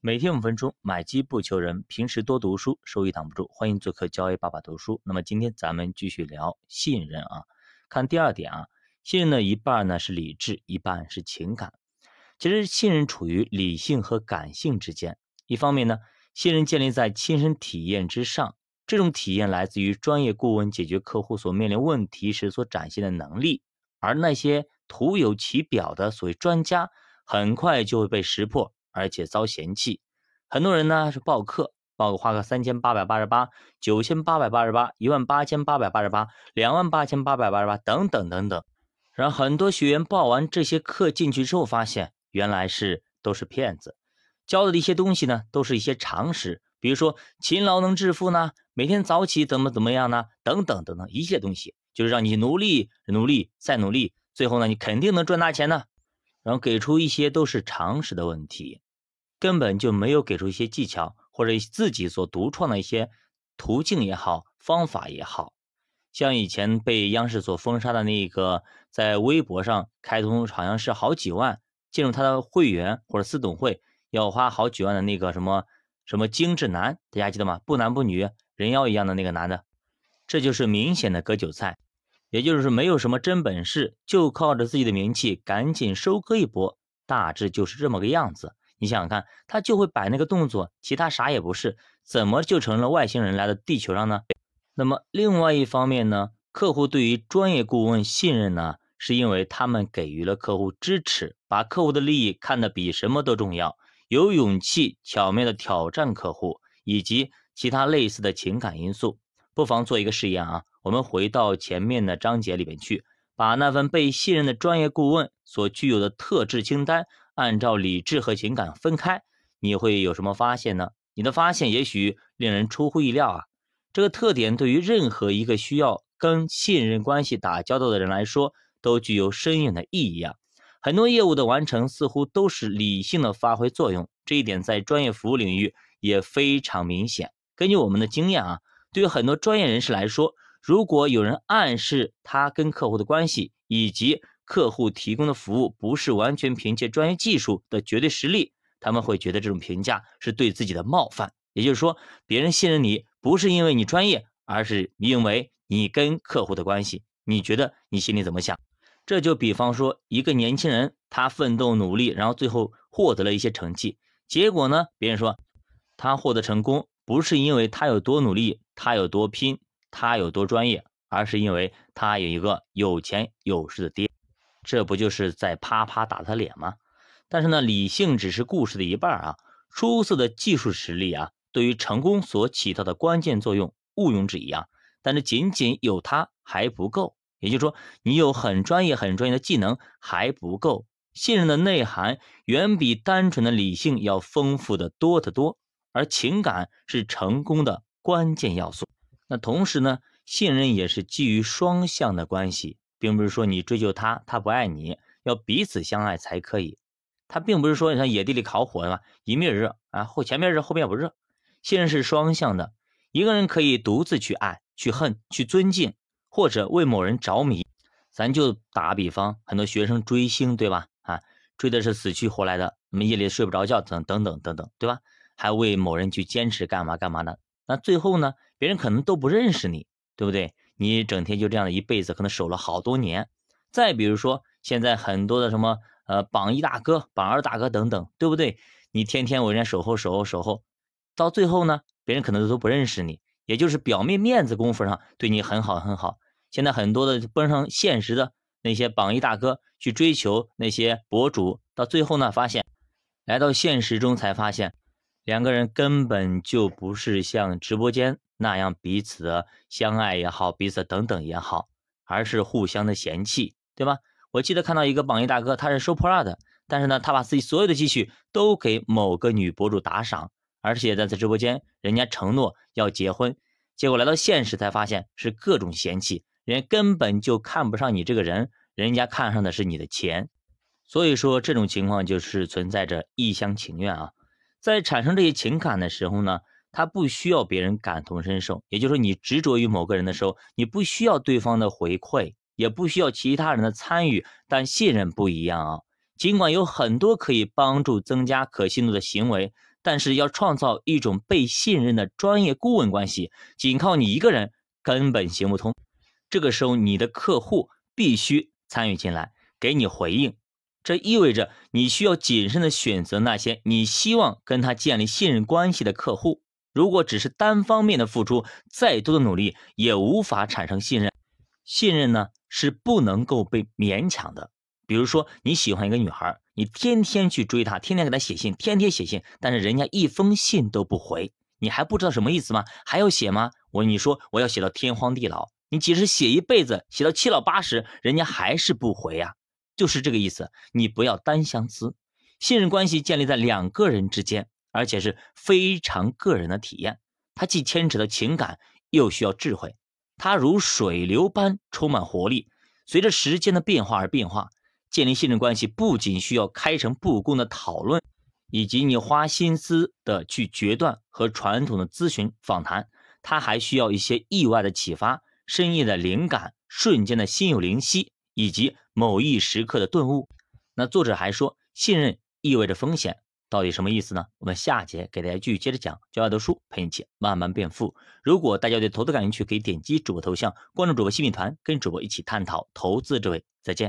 每天五分钟，买机不求人。平时多读书，收益挡不住。欢迎做客交易爸爸读书。那么今天咱们继续聊信任啊。看第二点啊，信任的一半呢是理智，一半是情感。其实信任处于理性和感性之间。一方面呢，信任建立在亲身体验之上，这种体验来自于专业顾问解决客户所面临问题时所展现的能力。而那些徒有其表的所谓专家，很快就会被识破。而且遭嫌弃，很多人呢是报课，报个花个三千八百八十八、九千八百八十八、一万八千八百八十八、两万八千八百八十八等等等等。然后很多学员报完这些课进去之后，发现原来是都是骗子，教的一些东西呢都是一些常识，比如说勤劳能致富呢，每天早起怎么怎么样呢，等等等等一切东西，就是让你努力、努力再努力，最后呢你肯定能赚大钱呢。然后给出一些都是常识的问题。根本就没有给出一些技巧，或者自己所独创的一些途径也好，方法也好，像以前被央视所封杀的那个，在微博上开通好像是好几万进入他的会员或者私董会要花好几万的那个什么什么精致男，大家记得吗？不男不女，人妖一样的那个男的，这就是明显的割韭菜，也就是没有什么真本事，就靠着自己的名气赶紧收割一波，大致就是这么个样子。你想想看，他就会摆那个动作，其他啥也不是，怎么就成了外星人来到地球上呢？那么另外一方面呢，客户对于专业顾问信任呢，是因为他们给予了客户支持，把客户的利益看得比什么都重要，有勇气巧妙的挑战客户，以及其他类似的情感因素。不妨做一个试验啊，我们回到前面的章节里面去，把那份被信任的专业顾问所具有的特质清单。按照理智和情感分开，你会有什么发现呢？你的发现也许令人出乎意料啊！这个特点对于任何一个需要跟信任关系打交道的人来说，都具有深远的意义啊！很多业务的完成似乎都是理性的发挥作用，这一点在专业服务领域也非常明显。根据我们的经验啊，对于很多专业人士来说，如果有人暗示他跟客户的关系以及客户提供的服务不是完全凭借专业技术的绝对实力，他们会觉得这种评价是对自己的冒犯。也就是说，别人信任你不是因为你专业，而是因为你跟客户的关系。你觉得你心里怎么想？这就比方说，一个年轻人他奋斗努力，然后最后获得了一些成绩，结果呢，别人说他获得成功不是因为他有多努力，他有多拼，他有多专业，而是因为他有一个有钱有势的爹。这不就是在啪啪打他脸吗？但是呢，理性只是故事的一半啊。出色的技术实力啊，对于成功所起到的关键作用毋庸置疑啊。但是仅仅有它还不够，也就是说，你有很专业、很专业的技能还不够。信任的内涵远比单纯的理性要丰富的多得多，而情感是成功的关键要素。那同时呢，信任也是基于双向的关系。并不是说你追求他，他不爱你，要彼此相爱才可以。他并不是说你像野地里烤火是吧？一面热啊，后前面热，后面不热。信任是双向的，一个人可以独自去爱、去恨、去尊敬，或者为某人着迷。咱就打比方，很多学生追星，对吧？啊，追的是死去活来的，那么夜里睡不着觉，等等等等等，对吧？还为某人去坚持干嘛干嘛的，那最后呢，别人可能都不认识你，对不对？你整天就这样的一辈子，可能守了好多年。再比如说，现在很多的什么呃榜一大哥、榜二大哥等等，对不对？你天天为人家守候、守候、守候，到最后呢，别人可能都不认识你，也就是表面面子功夫上对你很好很好。现在很多的奔上现实的那些榜一大哥去追求那些博主，到最后呢，发现来到现实中才发现，两个人根本就不是像直播间。那样彼此的相爱也好，彼此等等也好，而是互相的嫌弃，对吧？我记得看到一个榜一大哥，他是收破烂的，但是呢，他把自己所有的积蓄都给某个女博主打赏，而且在在直播间，人家承诺要结婚，结果来到现实才发现是各种嫌弃，人家根本就看不上你这个人，人家看上的是你的钱，所以说这种情况就是存在着一厢情愿啊，在产生这些情感的时候呢。他不需要别人感同身受，也就是说，你执着于某个人的时候，你不需要对方的回馈，也不需要其他人的参与。但信任不一样啊，尽管有很多可以帮助增加可信度的行为，但是要创造一种被信任的专业顾问关系，仅靠你一个人根本行不通。这个时候，你的客户必须参与进来，给你回应。这意味着你需要谨慎的选择那些你希望跟他建立信任关系的客户。如果只是单方面的付出，再多的努力也无法产生信任。信任呢是不能够被勉强的。比如说你喜欢一个女孩，你天天去追她，天天给她写信，天天写信，但是人家一封信都不回，你还不知道什么意思吗？还要写吗？我你说我要写到天荒地老，你即使写一辈子，写到七老八十，人家还是不回呀，就是这个意思。你不要单相思，信任关系建立在两个人之间。而且是非常个人的体验，它既牵扯到情感，又需要智慧。它如水流般充满活力，随着时间的变化而变化。建立信任关系不仅需要开诚布公的讨论，以及你花心思的去决断和传统的咨询访谈，它还需要一些意外的启发、深夜的灵感、瞬间的心有灵犀，以及某一时刻的顿悟。那作者还说，信任意味着风险。到底什么意思呢？我们下节给大家继续接着讲，教外读书陪你一起慢慢变富。如果大家对投资感兴趣，可以点击主播头像，关注主播新品团，跟主播一起探讨投资智慧。再见。